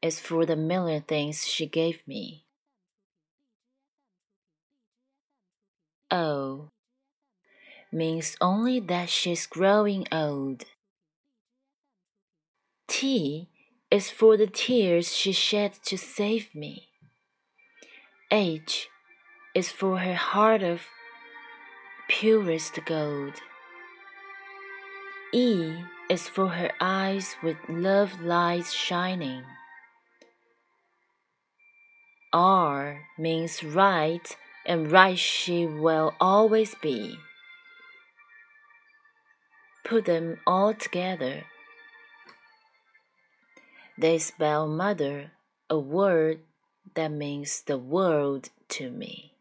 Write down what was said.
is for the million things she gave me. O means only that she's growing old. T is for the tears she shed to save me. H is for her heart of purest gold. E is for her eyes with love lights shining. R means right, and right she will always be. Put them all together. They spell mother, a word that means the world to me.